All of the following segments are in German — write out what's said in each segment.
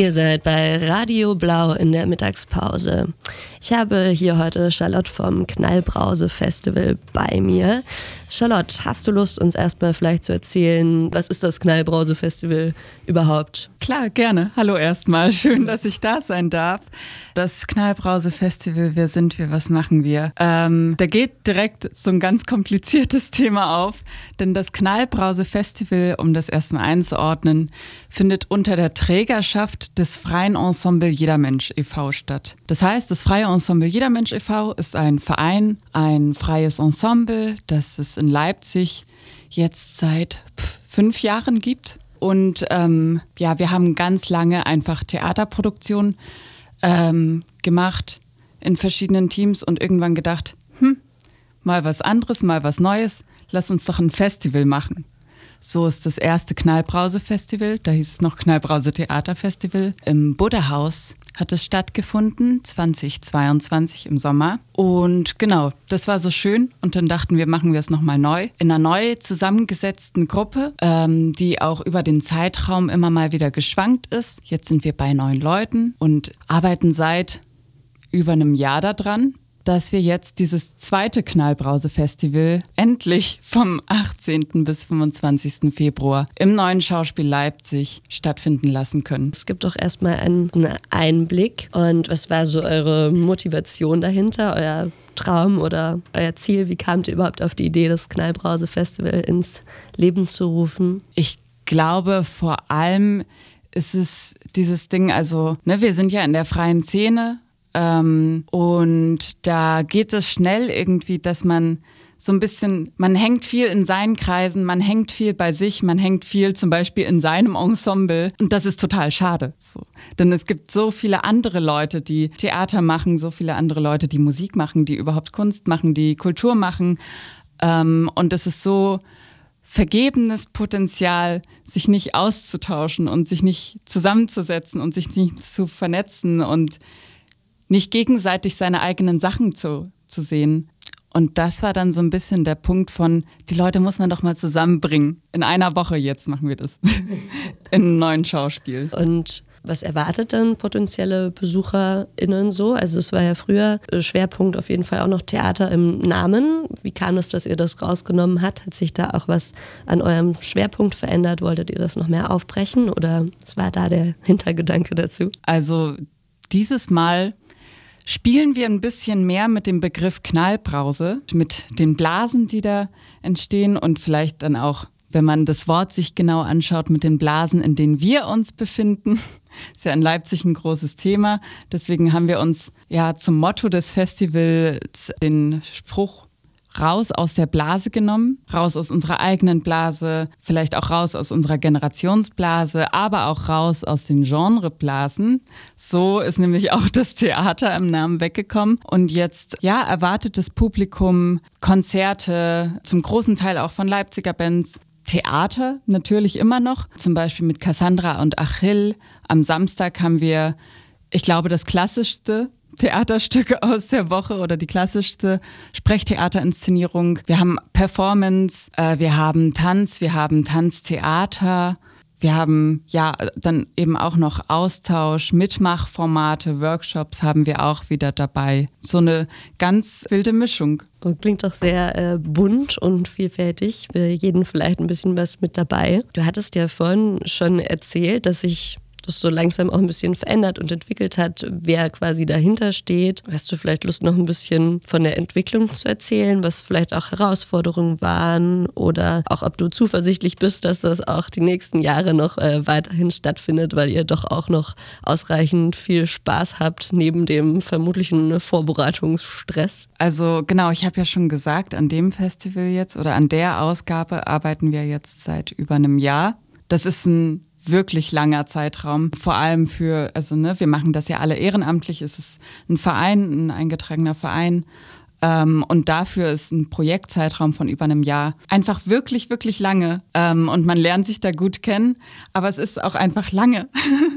Ihr seid bei Radio Blau in der Mittagspause. Ich habe hier heute Charlotte vom Knallbrause Festival bei mir. Charlotte, hast du Lust, uns erstmal vielleicht zu erzählen, was ist das Knallbrause Festival überhaupt? Klar, gerne. Hallo erstmal. Schön, dass ich da sein darf. Das Knallbrause Festival, wer sind wir, was machen wir? Ähm, da geht direkt so ein ganz kompliziertes Thema auf, denn das Knallbrause Festival, um das erstmal einzuordnen, findet unter der Trägerschaft des Freien Ensemble Jeder Mensch e.V. statt. Das heißt, das Freie Ensemble Jeder Mensch e.V. ist ein Verein, ein freies Ensemble, das es in Leipzig jetzt seit fünf Jahren gibt. Und ähm, ja, wir haben ganz lange einfach Theaterproduktion ähm, gemacht in verschiedenen Teams und irgendwann gedacht, hm, mal was anderes, mal was Neues, lass uns doch ein Festival machen. So ist das erste Knallbrause-Festival, da hieß es noch Knallbrause Theaterfestival, im Buddha-Haus hat es stattgefunden, 2022 im Sommer. Und genau, das war so schön. Und dann dachten wir, machen wir es nochmal neu. In einer neu zusammengesetzten Gruppe, ähm, die auch über den Zeitraum immer mal wieder geschwankt ist. Jetzt sind wir bei neun Leuten und arbeiten seit über einem Jahr daran dass wir jetzt dieses zweite Knallbrause-Festival endlich vom 18. bis 25. Februar im neuen Schauspiel Leipzig stattfinden lassen können. Es gibt doch erstmal einen Einblick. Und was war so eure Motivation dahinter, euer Traum oder euer Ziel? Wie kamt ihr überhaupt auf die Idee, das Knallbrause-Festival ins Leben zu rufen? Ich glaube vor allem ist es dieses Ding, also ne, wir sind ja in der freien Szene ähm, und da geht es schnell irgendwie, dass man so ein bisschen, man hängt viel in seinen Kreisen, man hängt viel bei sich, man hängt viel zum Beispiel in seinem Ensemble. Und das ist total schade. So. Denn es gibt so viele andere Leute, die Theater machen, so viele andere Leute, die Musik machen, die überhaupt Kunst machen, die Kultur machen. Ähm, und es ist so vergebenes Potenzial, sich nicht auszutauschen und sich nicht zusammenzusetzen und sich nicht zu vernetzen und nicht gegenseitig seine eigenen Sachen zu, zu sehen. Und das war dann so ein bisschen der Punkt von, die Leute muss man doch mal zusammenbringen. In einer Woche jetzt machen wir das. In einem neuen Schauspiel. Und was erwartet dann potenzielle BesucherInnen so? Also es war ja früher Schwerpunkt auf jeden Fall auch noch Theater im Namen. Wie kam es, dass ihr das rausgenommen habt? Hat sich da auch was an eurem Schwerpunkt verändert? Wolltet ihr das noch mehr aufbrechen oder was war da der Hintergedanke dazu? Also dieses Mal spielen wir ein bisschen mehr mit dem Begriff Knallbrause, mit den Blasen, die da entstehen und vielleicht dann auch, wenn man das Wort sich genau anschaut, mit den Blasen, in denen wir uns befinden. Ist ja in Leipzig ein großes Thema. Deswegen haben wir uns ja zum Motto des Festivals den Spruch raus aus der Blase genommen, raus aus unserer eigenen Blase, vielleicht auch raus aus unserer Generationsblase, aber auch raus aus den Genreblasen. So ist nämlich auch das Theater im Namen weggekommen. Und jetzt, ja, erwartet das Publikum Konzerte, zum großen Teil auch von Leipziger Bands, Theater natürlich immer noch, zum Beispiel mit Cassandra und Achill. Am Samstag haben wir, ich glaube, das klassischste Theaterstücke aus der Woche oder die klassischste Sprechtheaterinszenierung. Wir haben Performance, äh, wir haben Tanz, wir haben Tanztheater. Wir haben ja dann eben auch noch Austausch, Mitmachformate, Workshops haben wir auch wieder dabei. So eine ganz wilde Mischung. klingt doch sehr äh, bunt und vielfältig. Für jeden vielleicht ein bisschen was mit dabei. Du hattest ja vorhin schon erzählt, dass ich das so langsam auch ein bisschen verändert und entwickelt hat, wer quasi dahinter steht. Hast du vielleicht Lust, noch ein bisschen von der Entwicklung zu erzählen, was vielleicht auch Herausforderungen waren oder auch ob du zuversichtlich bist, dass das auch die nächsten Jahre noch äh, weiterhin stattfindet, weil ihr doch auch noch ausreichend viel Spaß habt neben dem vermutlichen Vorbereitungsstress? Also genau, ich habe ja schon gesagt, an dem Festival jetzt oder an der Ausgabe arbeiten wir jetzt seit über einem Jahr. Das ist ein wirklich langer Zeitraum. Vor allem für, also ne, wir machen das ja alle ehrenamtlich, es ist ein Verein, ein eingetragener Verein. Ähm, und dafür ist ein Projektzeitraum von über einem Jahr einfach wirklich, wirklich lange. Ähm, und man lernt sich da gut kennen, aber es ist auch einfach lange.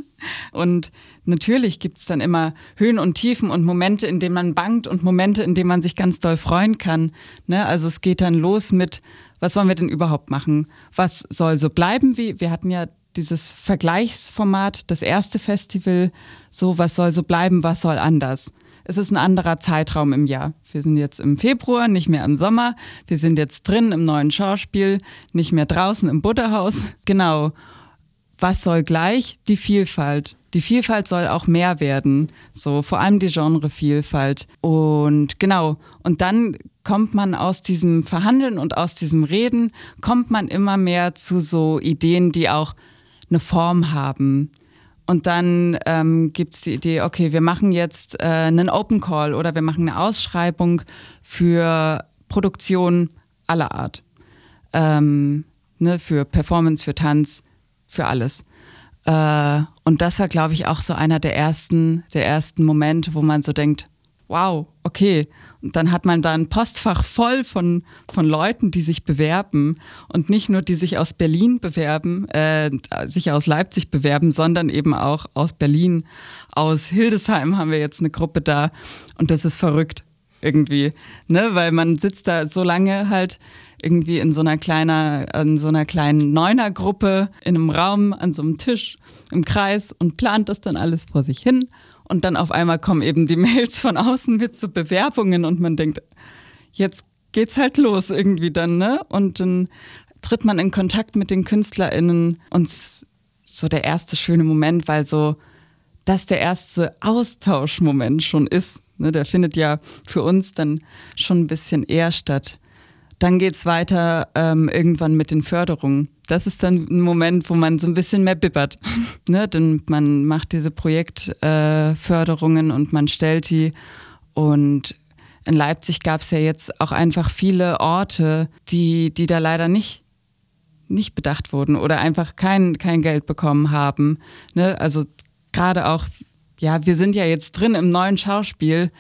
und natürlich gibt es dann immer Höhen und Tiefen und Momente, in denen man bangt und Momente, in denen man sich ganz doll freuen kann. Ne? Also es geht dann los mit, was wollen wir denn überhaupt machen? Was soll so bleiben wie, wir hatten ja dieses Vergleichsformat, das erste Festival, so was soll so bleiben, was soll anders. Es ist ein anderer Zeitraum im Jahr. Wir sind jetzt im Februar, nicht mehr im Sommer. Wir sind jetzt drin im neuen Schauspiel, nicht mehr draußen im Butterhaus. Genau. Was soll gleich? Die Vielfalt. Die Vielfalt soll auch mehr werden. So, vor allem die Genrevielfalt. Und genau. Und dann kommt man aus diesem Verhandeln und aus diesem Reden, kommt man immer mehr zu so Ideen, die auch eine Form haben. Und dann ähm, gibt es die Idee, okay, wir machen jetzt äh, einen Open Call oder wir machen eine Ausschreibung für Produktion aller Art. Ähm, ne, für Performance, für Tanz, für alles. Äh, und das war, glaube ich, auch so einer der ersten, der ersten Momente, wo man so denkt, wow, okay. Und dann hat man da ein Postfach voll von, von Leuten, die sich bewerben und nicht nur die sich aus Berlin bewerben, äh, sich aus Leipzig bewerben, sondern eben auch aus Berlin, aus Hildesheim haben wir jetzt eine Gruppe da und das ist verrückt irgendwie, ne, weil man sitzt da so lange halt irgendwie in so einer kleiner, in so einer kleinen Neunergruppe in einem Raum an so einem Tisch im Kreis und plant das dann alles vor sich hin und dann auf einmal kommen eben die Mails von außen mit so Bewerbungen und man denkt, jetzt geht's halt los irgendwie dann, ne? Und dann tritt man in Kontakt mit den KünstlerInnen und so der erste schöne Moment, weil so das der erste Austauschmoment schon ist. Ne? Der findet ja für uns dann schon ein bisschen eher statt. Dann geht's weiter ähm, irgendwann mit den Förderungen das ist dann ein Moment, wo man so ein bisschen mehr bibbert. ne? Denn man macht diese Projektförderungen äh, und man stellt die. Und in Leipzig gab es ja jetzt auch einfach viele Orte, die, die da leider nicht, nicht bedacht wurden oder einfach kein, kein Geld bekommen haben. Ne? Also gerade auch, ja, wir sind ja jetzt drin im neuen Schauspiel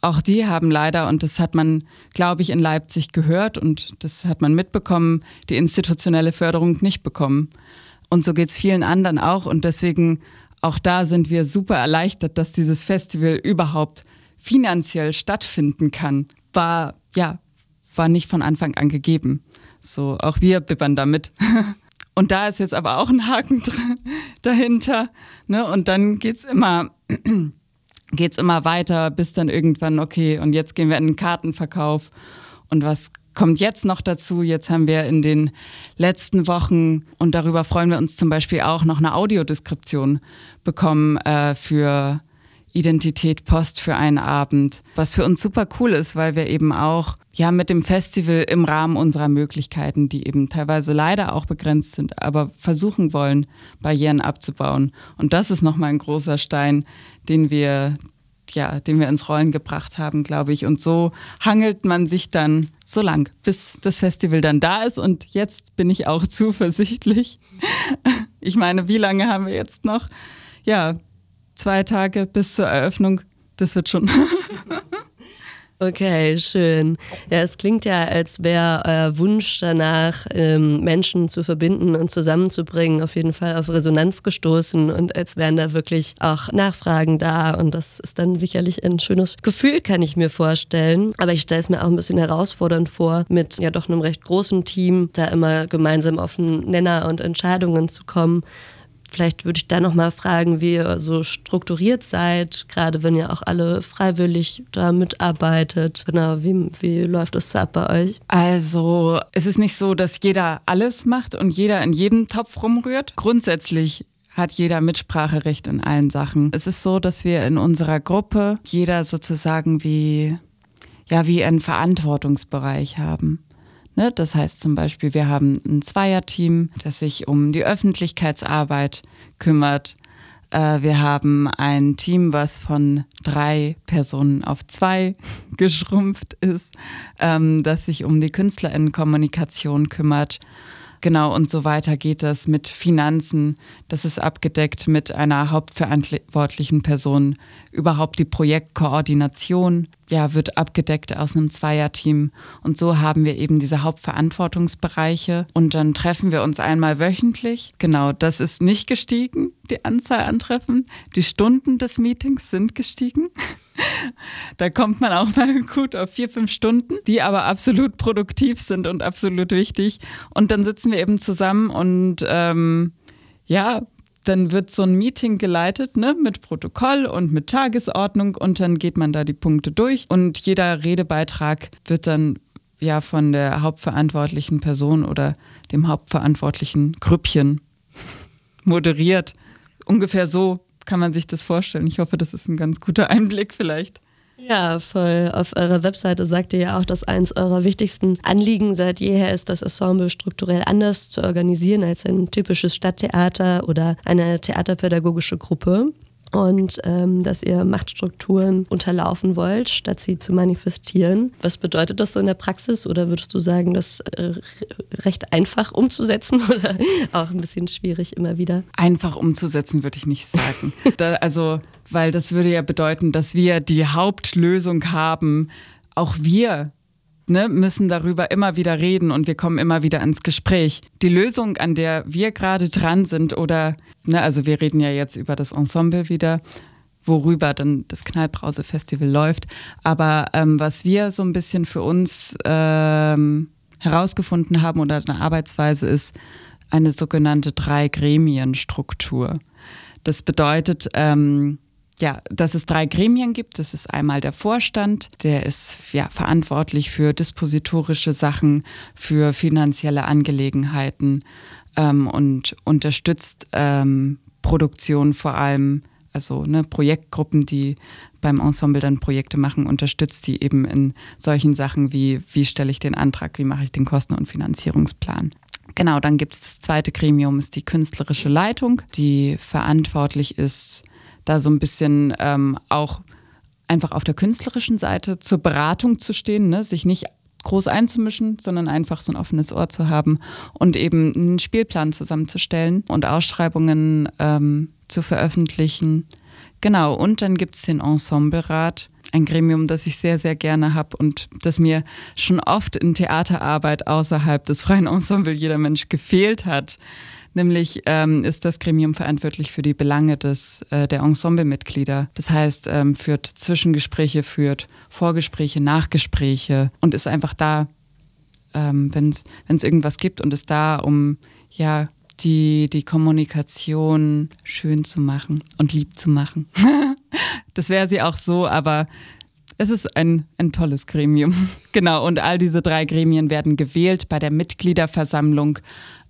auch die haben leider, und das hat man, glaube ich, in Leipzig gehört und das hat man mitbekommen, die institutionelle Förderung nicht bekommen. Und so geht es vielen anderen auch. Und deswegen, auch da sind wir super erleichtert, dass dieses Festival überhaupt finanziell stattfinden kann. War, ja, war nicht von Anfang an gegeben. So, auch wir bibbern damit. Und da ist jetzt aber auch ein Haken dahinter. Ne? Und dann geht es immer geht es immer weiter, bis dann irgendwann, okay, und jetzt gehen wir in den Kartenverkauf. Und was kommt jetzt noch dazu? Jetzt haben wir in den letzten Wochen, und darüber freuen wir uns zum Beispiel auch, noch eine Audiodeskription bekommen äh, für Identität Post für einen Abend, was für uns super cool ist, weil wir eben auch ja mit dem Festival im Rahmen unserer Möglichkeiten, die eben teilweise leider auch begrenzt sind, aber versuchen wollen, Barrieren abzubauen. Und das ist nochmal ein großer Stein, den wir, ja, den wir ins Rollen gebracht haben, glaube ich. Und so hangelt man sich dann so lang, bis das Festival dann da ist. Und jetzt bin ich auch zuversichtlich. Ich meine, wie lange haben wir jetzt noch? Ja, zwei Tage bis zur Eröffnung. Das wird schon. Okay, schön. Ja, es klingt ja, als wäre euer Wunsch danach, ähm, Menschen zu verbinden und zusammenzubringen, auf jeden Fall auf Resonanz gestoßen und als wären da wirklich auch Nachfragen da. Und das ist dann sicherlich ein schönes Gefühl, kann ich mir vorstellen. Aber ich stelle es mir auch ein bisschen herausfordernd vor, mit ja doch einem recht großen Team da immer gemeinsam auf einen Nenner und Entscheidungen zu kommen. Vielleicht würde ich da nochmal fragen, wie ihr so strukturiert seid, gerade wenn ihr auch alle freiwillig da mitarbeitet. Genau, wie, wie läuft das ab bei euch? Also, es ist nicht so, dass jeder alles macht und jeder in jedem Topf rumrührt. Grundsätzlich hat jeder Mitspracherecht in allen Sachen. Es ist so, dass wir in unserer Gruppe jeder sozusagen wie, ja, wie einen Verantwortungsbereich haben. Ne? Das heißt zum Beispiel, wir haben ein Zweierteam, das sich um die Öffentlichkeitsarbeit kümmert. Äh, wir haben ein Team, was von drei Personen auf zwei geschrumpft ist, ähm, das sich um die Künstlerinnenkommunikation kümmert. Genau, und so weiter geht das mit Finanzen. Das ist abgedeckt mit einer hauptverantwortlichen Person. Überhaupt die Projektkoordination ja, wird abgedeckt aus einem Zweierteam. Und so haben wir eben diese Hauptverantwortungsbereiche. Und dann treffen wir uns einmal wöchentlich. Genau, das ist nicht gestiegen, die Anzahl an Treffen. Die Stunden des Meetings sind gestiegen. Da kommt man auch mal gut auf vier, fünf Stunden, die aber absolut produktiv sind und absolut wichtig. Und dann sitzen wir eben zusammen und ähm, ja, dann wird so ein Meeting geleitet ne, mit Protokoll und mit Tagesordnung und dann geht man da die Punkte durch und jeder Redebeitrag wird dann ja von der hauptverantwortlichen Person oder dem hauptverantwortlichen Grüppchen moderiert. Ungefähr so kann man sich das vorstellen. Ich hoffe, das ist ein ganz guter Einblick vielleicht. Ja, voll. Auf eurer Webseite sagt ihr ja auch, dass eins eurer wichtigsten Anliegen seit jeher ist, das Ensemble strukturell anders zu organisieren als ein typisches Stadttheater oder eine theaterpädagogische Gruppe und ähm, dass ihr Machtstrukturen unterlaufen wollt, statt sie zu manifestieren. Was bedeutet das so in der Praxis oder würdest du sagen, das äh, recht einfach umzusetzen oder auch ein bisschen schwierig immer wieder? Einfach umzusetzen würde ich nicht sagen. da, also, weil das würde ja bedeuten, dass wir die Hauptlösung haben. Auch wir ne, müssen darüber immer wieder reden und wir kommen immer wieder ins Gespräch. Die Lösung, an der wir gerade dran sind oder, ne, also wir reden ja jetzt über das Ensemble wieder, worüber dann das Knallbrause-Festival läuft. Aber ähm, was wir so ein bisschen für uns ähm, herausgefunden haben oder eine Arbeitsweise ist eine sogenannte Drei-Gremien-Struktur. Das bedeutet, ähm, ja, dass es drei Gremien gibt. Das ist einmal der Vorstand, der ist ja verantwortlich für dispositorische Sachen, für finanzielle Angelegenheiten ähm, und unterstützt ähm, Produktion vor allem, also ne, Projektgruppen, die beim Ensemble dann Projekte machen, unterstützt die eben in solchen Sachen wie, wie stelle ich den Antrag, wie mache ich den Kosten- und Finanzierungsplan. Genau, dann gibt es das zweite Gremium, ist die künstlerische Leitung, die verantwortlich ist da so ein bisschen ähm, auch einfach auf der künstlerischen Seite zur Beratung zu stehen, ne? sich nicht groß einzumischen, sondern einfach so ein offenes Ohr zu haben und eben einen Spielplan zusammenzustellen und Ausschreibungen ähm, zu veröffentlichen. Genau, und dann gibt es den Ensemblerat, ein Gremium, das ich sehr, sehr gerne habe und das mir schon oft in Theaterarbeit außerhalb des freien Ensemble jeder Mensch gefehlt hat. Nämlich ähm, ist das Gremium verantwortlich für die Belange des, äh, der Ensemblemitglieder. Das heißt, ähm, führt Zwischengespräche, führt Vorgespräche, Nachgespräche und ist einfach da, ähm, wenn es irgendwas gibt und ist da, um ja die, die Kommunikation schön zu machen und lieb zu machen. das wäre sie auch so, aber es ist ein, ein tolles Gremium. genau, und all diese drei Gremien werden gewählt bei der Mitgliederversammlung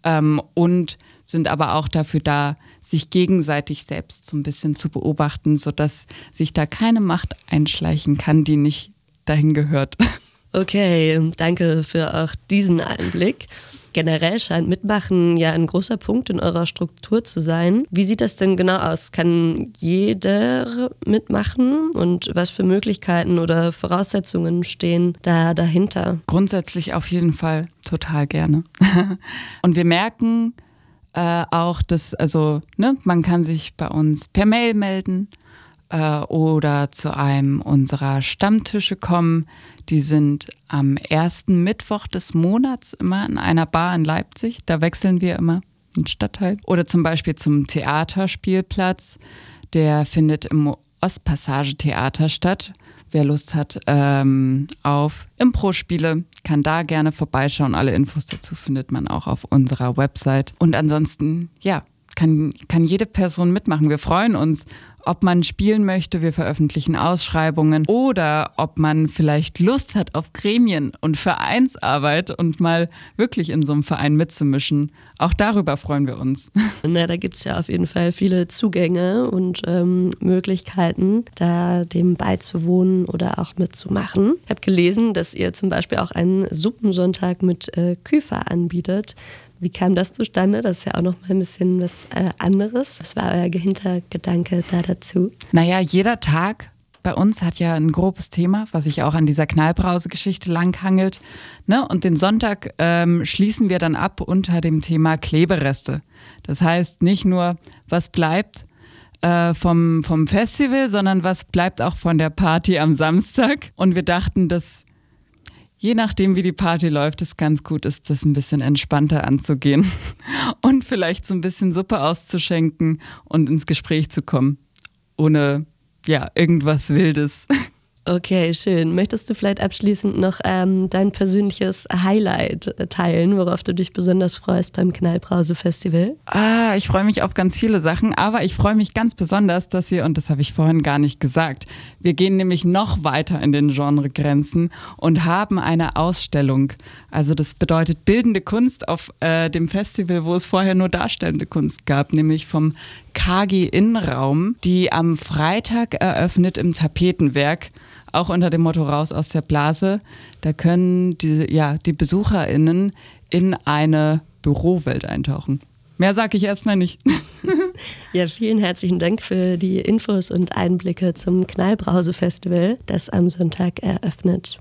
ähm, und sind aber auch dafür da, sich gegenseitig selbst so ein bisschen zu beobachten, sodass sich da keine Macht einschleichen kann, die nicht dahin gehört. Okay, danke für auch diesen Einblick. Generell scheint Mitmachen ja ein großer Punkt in eurer Struktur zu sein. Wie sieht das denn genau aus? Kann jeder mitmachen und was für Möglichkeiten oder Voraussetzungen stehen da dahinter? Grundsätzlich auf jeden Fall total gerne. und wir merken, äh, auch, dass, also, ne, man kann sich bei uns per Mail melden äh, oder zu einem unserer Stammtische kommen. Die sind am ersten Mittwoch des Monats immer in einer Bar in Leipzig. Da wechseln wir immer einen Stadtteil. Oder zum Beispiel zum Theaterspielplatz. Der findet im Ostpassage Theater statt. Wer Lust hat ähm, auf Impro-Spiele, kann da gerne vorbeischauen. Alle Infos dazu findet man auch auf unserer Website. Und ansonsten, ja, kann, kann jede Person mitmachen. Wir freuen uns ob man spielen möchte, wir veröffentlichen Ausschreibungen oder ob man vielleicht Lust hat auf Gremien und Vereinsarbeit und mal wirklich in so einem Verein mitzumischen. Auch darüber freuen wir uns. Na, da gibt es ja auf jeden Fall viele Zugänge und ähm, Möglichkeiten, da dem beizuwohnen oder auch mitzumachen. Ich habe gelesen, dass ihr zum Beispiel auch einen Suppensonntag mit äh, Küfer anbietet. Wie kam das zustande? Das ist ja auch noch mal ein bisschen was äh, anderes. Was war euer Hintergedanke da dazu? Naja, jeder Tag bei uns hat ja ein grobes Thema, was sich auch an dieser Knallbrause-Geschichte langhangelt. Ne? Und den Sonntag ähm, schließen wir dann ab unter dem Thema Klebereste. Das heißt nicht nur, was bleibt äh, vom, vom Festival, sondern was bleibt auch von der Party am Samstag. Und wir dachten, dass je nachdem, wie die Party läuft, es ganz gut ist, das ein bisschen entspannter anzugehen und vielleicht so ein bisschen Suppe auszuschenken und ins Gespräch zu kommen, ohne ja irgendwas Wildes. Okay, schön. Möchtest du vielleicht abschließend noch ähm, dein persönliches Highlight teilen, worauf du dich besonders freust beim Knallbrause-Festival? Ah, ich freue mich auf ganz viele Sachen, aber ich freue mich ganz besonders, dass wir, und das habe ich vorhin gar nicht gesagt, wir gehen nämlich noch weiter in den Genregrenzen und haben eine Ausstellung. Also das bedeutet bildende Kunst auf äh, dem Festival, wo es vorher nur darstellende Kunst gab, nämlich vom KG Innenraum, die am Freitag eröffnet im Tapetenwerk, auch unter dem Motto Raus aus der Blase. Da können die, ja, die BesucherInnen in eine Bürowelt eintauchen. Mehr sage ich erstmal nicht. ja, vielen herzlichen Dank für die Infos und Einblicke zum Knallbrause-Festival, das am Sonntag eröffnet.